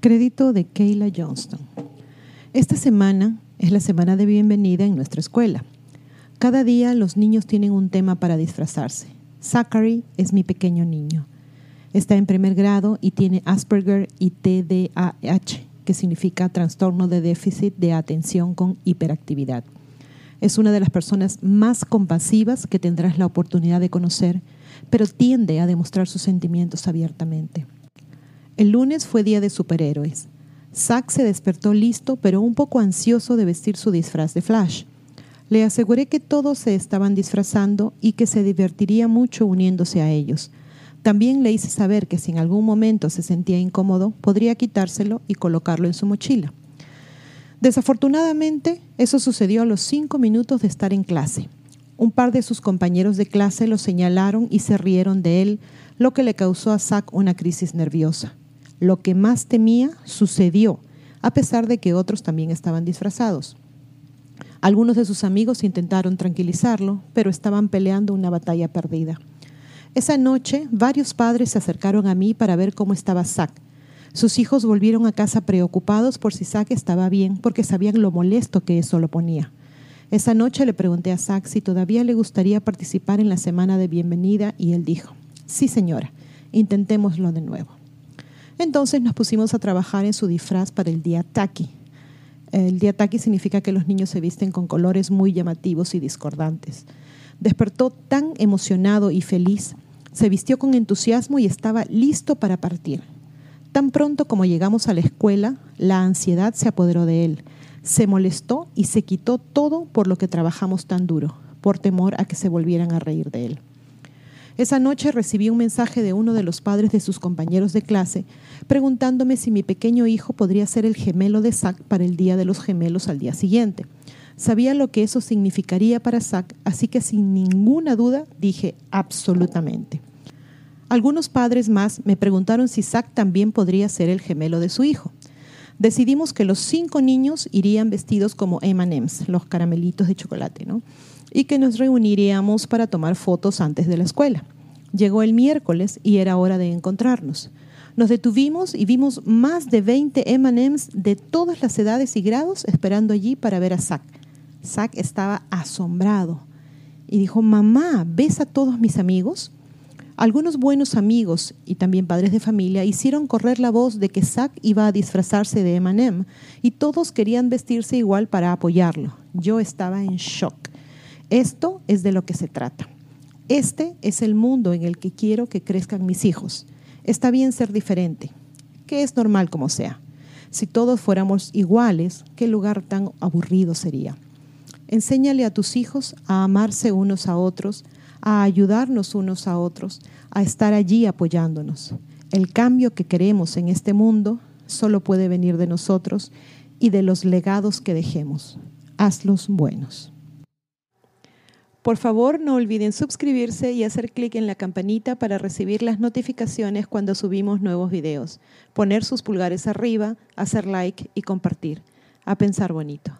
Crédito de Kayla Johnston. Esta semana es la semana de bienvenida en nuestra escuela. Cada día los niños tienen un tema para disfrazarse. Zachary es mi pequeño niño. Está en primer grado y tiene Asperger y TDAH, que significa trastorno de déficit de atención con hiperactividad. Es una de las personas más compasivas que tendrás la oportunidad de conocer, pero tiende a demostrar sus sentimientos abiertamente. El lunes fue día de superhéroes. Zack se despertó listo, pero un poco ansioso de vestir su disfraz de Flash. Le aseguré que todos se estaban disfrazando y que se divertiría mucho uniéndose a ellos. También le hice saber que si en algún momento se sentía incómodo, podría quitárselo y colocarlo en su mochila. Desafortunadamente, eso sucedió a los cinco minutos de estar en clase. Un par de sus compañeros de clase lo señalaron y se rieron de él, lo que le causó a Zack una crisis nerviosa. Lo que más temía sucedió, a pesar de que otros también estaban disfrazados. Algunos de sus amigos intentaron tranquilizarlo, pero estaban peleando una batalla perdida. Esa noche, varios padres se acercaron a mí para ver cómo estaba Zack. Sus hijos volvieron a casa preocupados por si Zack estaba bien, porque sabían lo molesto que eso lo ponía. Esa noche le pregunté a Zack si todavía le gustaría participar en la semana de bienvenida y él dijo, sí señora, intentémoslo de nuevo. Entonces nos pusimos a trabajar en su disfraz para el día Taki. El día Taki significa que los niños se visten con colores muy llamativos y discordantes. Despertó tan emocionado y feliz, se vistió con entusiasmo y estaba listo para partir. Tan pronto como llegamos a la escuela, la ansiedad se apoderó de él. Se molestó y se quitó todo por lo que trabajamos tan duro, por temor a que se volvieran a reír de él. Esa noche recibí un mensaje de uno de los padres de sus compañeros de clase preguntándome si mi pequeño hijo podría ser el gemelo de Zack para el Día de los Gemelos al día siguiente. Sabía lo que eso significaría para Zack, así que sin ninguna duda dije absolutamente. Algunos padres más me preguntaron si Zack también podría ser el gemelo de su hijo. Decidimos que los cinco niños irían vestidos como M&M's, los caramelitos de chocolate, ¿no? y que nos reuniríamos para tomar fotos antes de la escuela. Llegó el miércoles y era hora de encontrarnos. Nos detuvimos y vimos más de 20 MMs de todas las edades y grados esperando allí para ver a Zack. Zack estaba asombrado y dijo, mamá, ¿ves a todos mis amigos? Algunos buenos amigos y también padres de familia hicieron correr la voz de que Zack iba a disfrazarse de M&M y todos querían vestirse igual para apoyarlo. Yo estaba en shock. Esto es de lo que se trata. Este es el mundo en el que quiero que crezcan mis hijos. Está bien ser diferente, que es normal como sea. Si todos fuéramos iguales, qué lugar tan aburrido sería. Enséñale a tus hijos a amarse unos a otros, a ayudarnos unos a otros, a estar allí apoyándonos. El cambio que queremos en este mundo solo puede venir de nosotros y de los legados que dejemos. Hazlos buenos. Por favor, no olviden suscribirse y hacer clic en la campanita para recibir las notificaciones cuando subimos nuevos videos, poner sus pulgares arriba, hacer like y compartir. A pensar bonito.